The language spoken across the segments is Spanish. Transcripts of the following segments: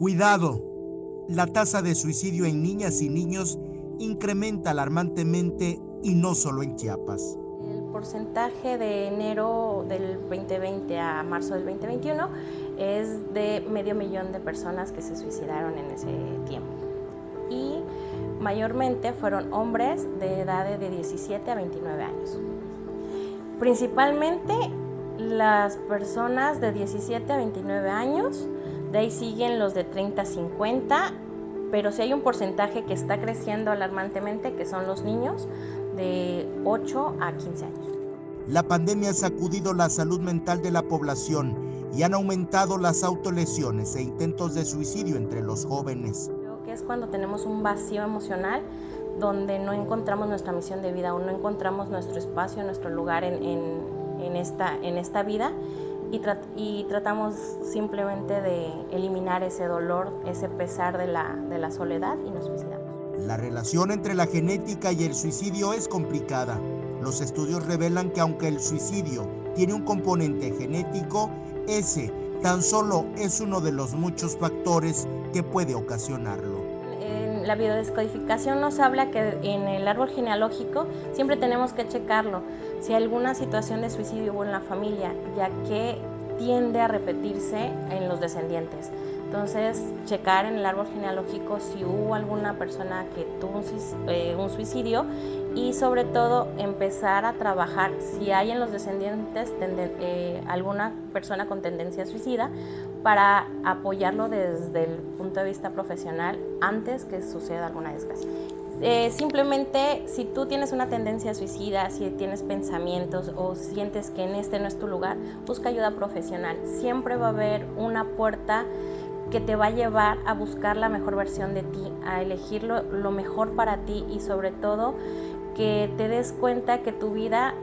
Cuidado, la tasa de suicidio en niñas y niños incrementa alarmantemente y no solo en Chiapas. El porcentaje de enero del 2020 a marzo del 2021 es de medio millón de personas que se suicidaron en ese tiempo. Y mayormente fueron hombres de edad de 17 a 29 años. Principalmente las personas de 17 a 29 años de ahí siguen los de 30 a 50, pero sí hay un porcentaje que está creciendo alarmantemente, que son los niños de 8 a 15 años. La pandemia ha sacudido la salud mental de la población y han aumentado las autolesiones e intentos de suicidio entre los jóvenes. Creo que es cuando tenemos un vacío emocional donde no encontramos nuestra misión de vida o no encontramos nuestro espacio, nuestro lugar en, en, esta, en esta vida y, tratamos simplemente de eliminar ese dolor, ese pesar de la, soledad y nos suicidamos. La relación entre la genética y el suicidio es complicada. Los estudios revelan que aunque el suicidio tiene un componente genético, ese tan solo es uno de los muchos factores que puede ocasionarlo. La biodescodificación nos habla que en el árbol genealógico siempre tenemos que checarlo si alguna situación de suicidio hubo en la familia, ya que tiende a repetirse en los descendientes. Entonces, checar en el árbol genealógico si hubo alguna persona que tuvo un, eh, suicidio y sobre todo empezar a trabajar si hay en los descendientes eh, alguna persona con tendencia suicida para apoyarlo desde el punto de vista profesional antes que suceda alguna desgracia. Eh, simplemente si tú tienes una tendencia suicida, si tienes pensamientos o sientes que en este no es tu lugar, busca ayuda profesional. Siempre va a haber una puerta que te va a llevar a buscar la mejor versión de ti, a elegir lo, mejor para ti y sobre todo que te des cuenta que tu vida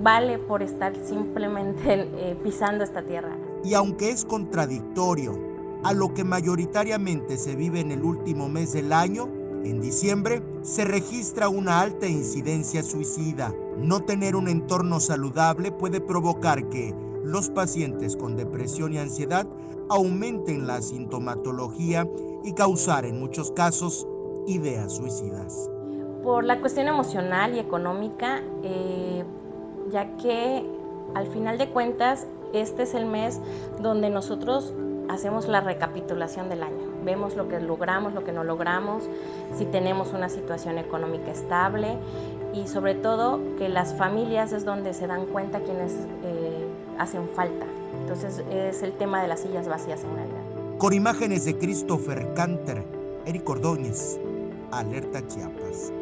vale por estar simplemente eh, pisando esta tierra. Y aunque es contradictorio a lo que mayoritariamente se vive en el último mes del año, en diciembre se registra una alta incidencia suicida. No tener un entorno saludable puede provocar que los pacientes con depresión y ansiedad aumenten la sintomatología y causar en muchos casos ideas suicidas. Por la cuestión emocional y económica, eh, ya que al final de cuentas este es el mes donde nosotros hacemos la recapitulación del año. Vemos lo que logramos, lo que no logramos, si tenemos una situación económica estable y sobre todo que las familias es donde se dan cuenta quienes eh, hacen falta. Entonces es el tema de las sillas vacías en Navidad. Con imágenes de Christopher Canter, Eric Ordóñez, Alerta Chiapas.